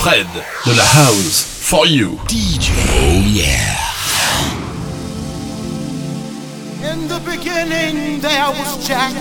Fred de la House for You. DJ, oh yeah. In the beginning there was Jack,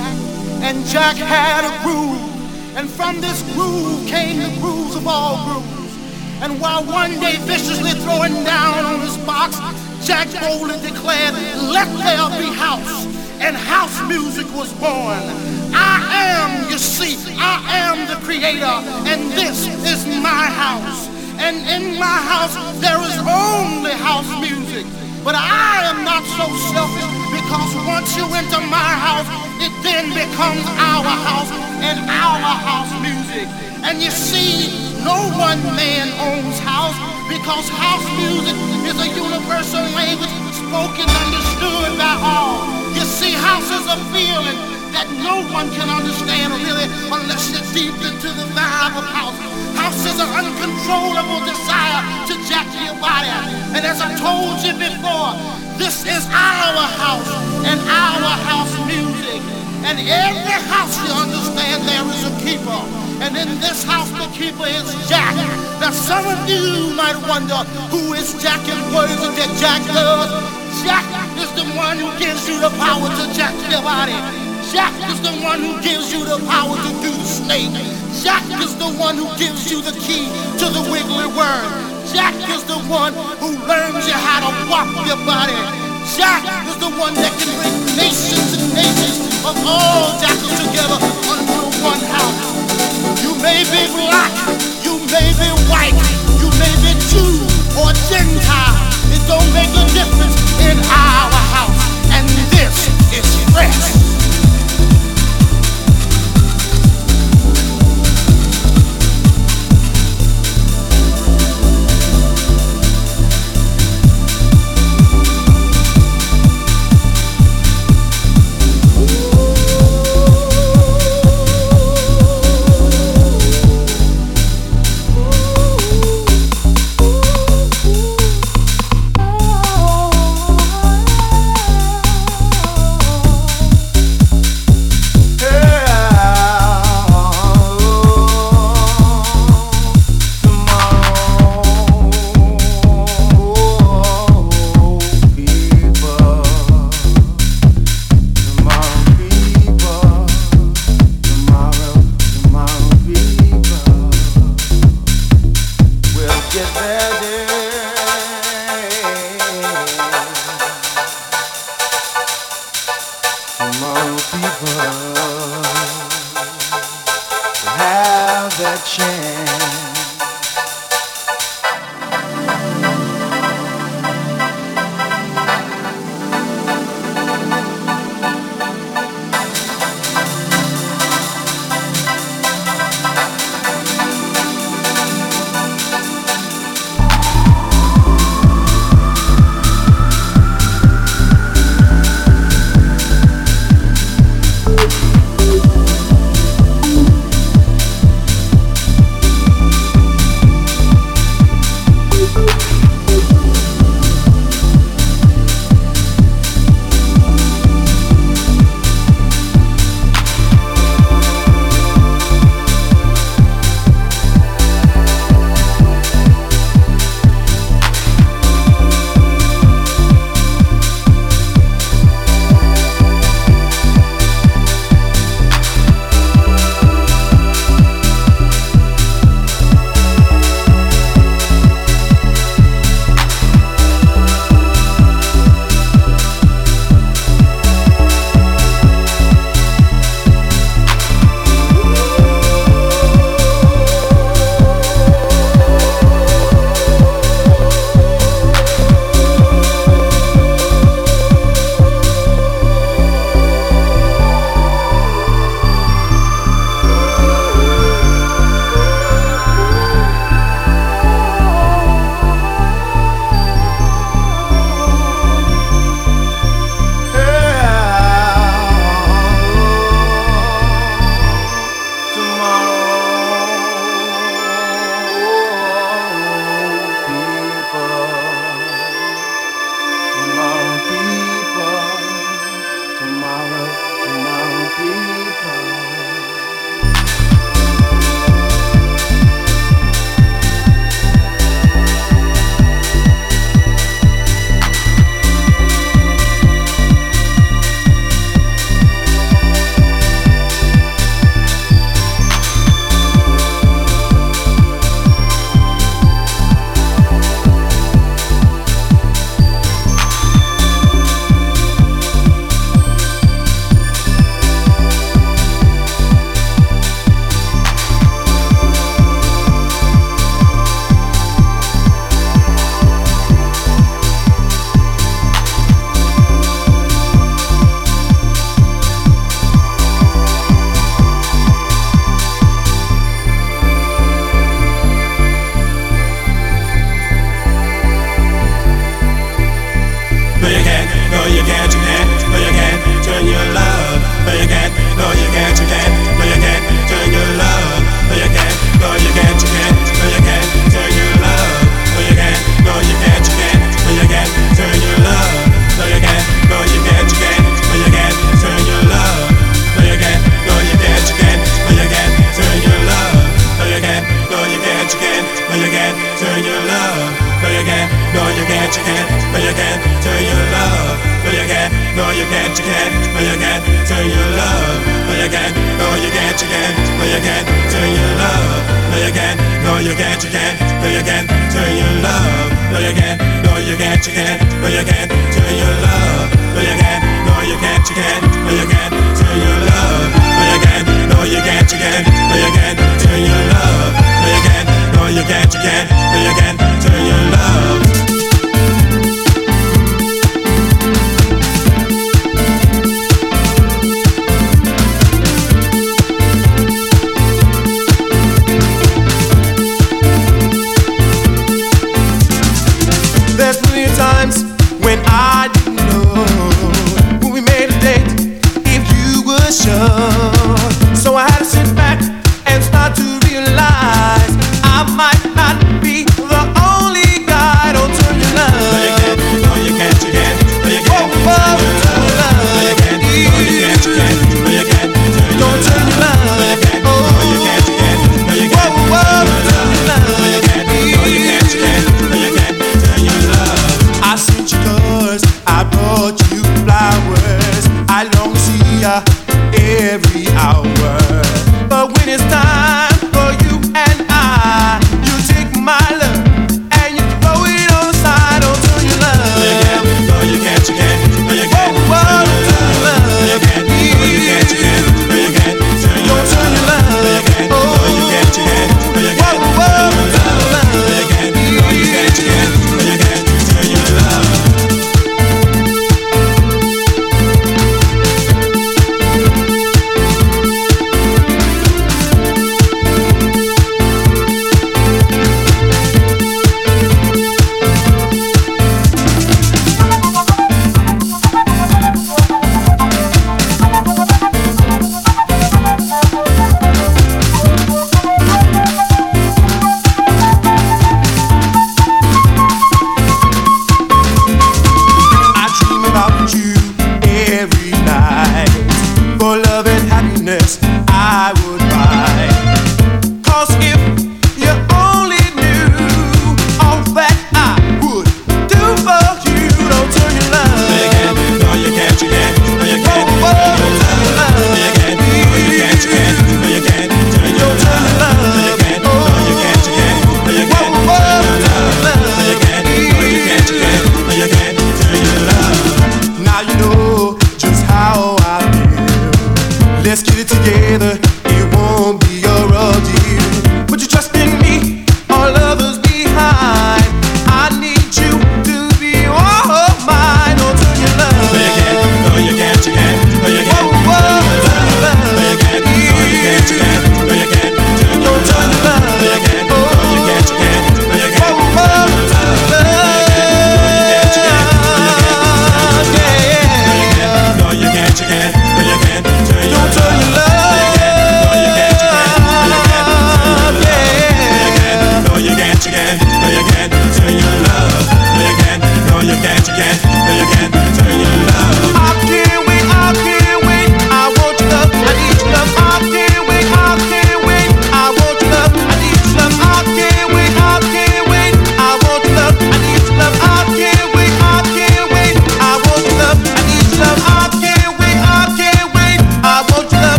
and Jack had a groove, and from this groove came the grooves of all grooves. And while one day viciously throwing down on his box, Jack boldly declared, Let there be house, and house music was born. I am, you see, I am the creator, and this is my house. And in my house, there is only house music. But I am not so selfish because once you enter my house, it then becomes our house and our house music. And you see, no one man owns house because house music is a universal language spoken, understood by all. You see, house is a feeling that no one can understand really unless you're deep into the vibe of house. House is an uncontrollable desire to jack your body. And as I told you before, this is our house and our house music. And every house you understand there is a keeper. And in this house the keeper is Jack. Now some of you might wonder who is Jack and what is it that Jack does? Jack is the one who gives you the power to jack your body. Jack is the one who gives you the power to do the snake. Jack is the one who gives you the key to the wiggly worm. Jack is the one who learns you how to walk your body. Jack is the one that can bring nations and nations of all jackals together under one house. You may be black,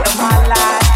of my life.